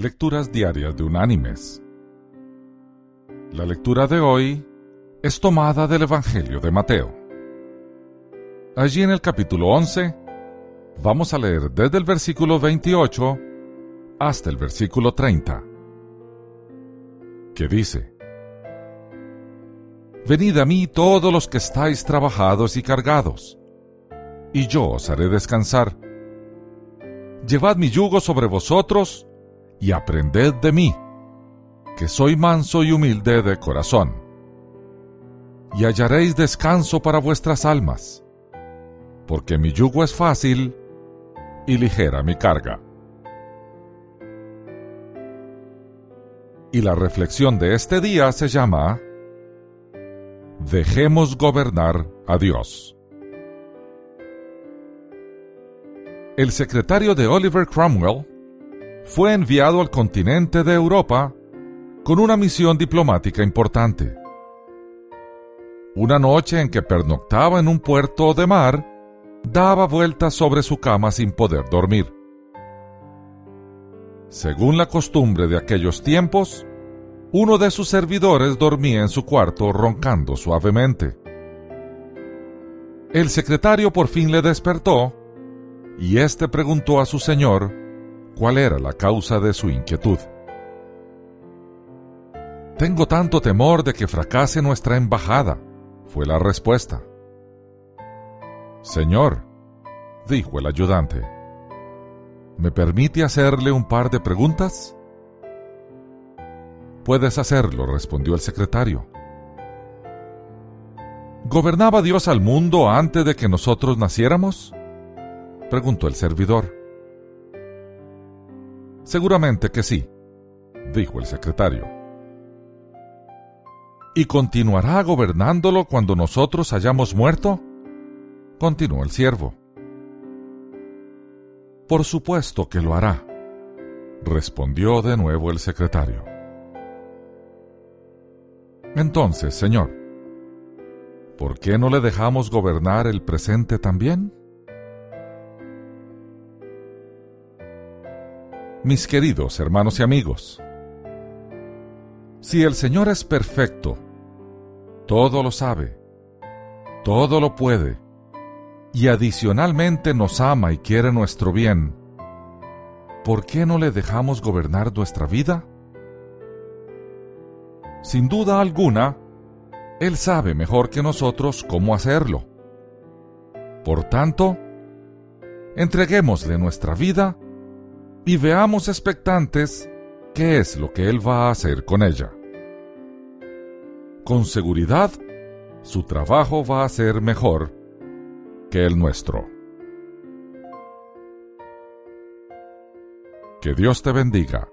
Lecturas Diarias de Unánimes. La lectura de hoy es tomada del Evangelio de Mateo. Allí en el capítulo 11 vamos a leer desde el versículo 28 hasta el versículo 30, que dice, Venid a mí todos los que estáis trabajados y cargados, y yo os haré descansar. Llevad mi yugo sobre vosotros, y aprended de mí, que soy manso y humilde de corazón, y hallaréis descanso para vuestras almas, porque mi yugo es fácil y ligera mi carga. Y la reflexión de este día se llama Dejemos gobernar a Dios. El secretario de Oliver Cromwell fue enviado al continente de Europa con una misión diplomática importante. Una noche en que pernoctaba en un puerto de mar, daba vueltas sobre su cama sin poder dormir. Según la costumbre de aquellos tiempos, uno de sus servidores dormía en su cuarto roncando suavemente. El secretario por fin le despertó y éste preguntó a su señor cuál era la causa de su inquietud. Tengo tanto temor de que fracase nuestra embajada, fue la respuesta. Señor, dijo el ayudante, ¿me permite hacerle un par de preguntas? Puedes hacerlo, respondió el secretario. ¿Gobernaba Dios al mundo antes de que nosotros naciéramos? preguntó el servidor. Seguramente que sí, dijo el secretario. ¿Y continuará gobernándolo cuando nosotros hayamos muerto? continuó el siervo. Por supuesto que lo hará, respondió de nuevo el secretario. Entonces, señor, ¿por qué no le dejamos gobernar el presente también? Mis queridos hermanos y amigos, si el Señor es perfecto, todo lo sabe, todo lo puede, y adicionalmente nos ama y quiere nuestro bien, ¿por qué no le dejamos gobernar nuestra vida? Sin duda alguna, Él sabe mejor que nosotros cómo hacerlo. Por tanto, entreguémosle nuestra vida y veamos expectantes qué es lo que Él va a hacer con ella. Con seguridad, su trabajo va a ser mejor que el nuestro. Que Dios te bendiga.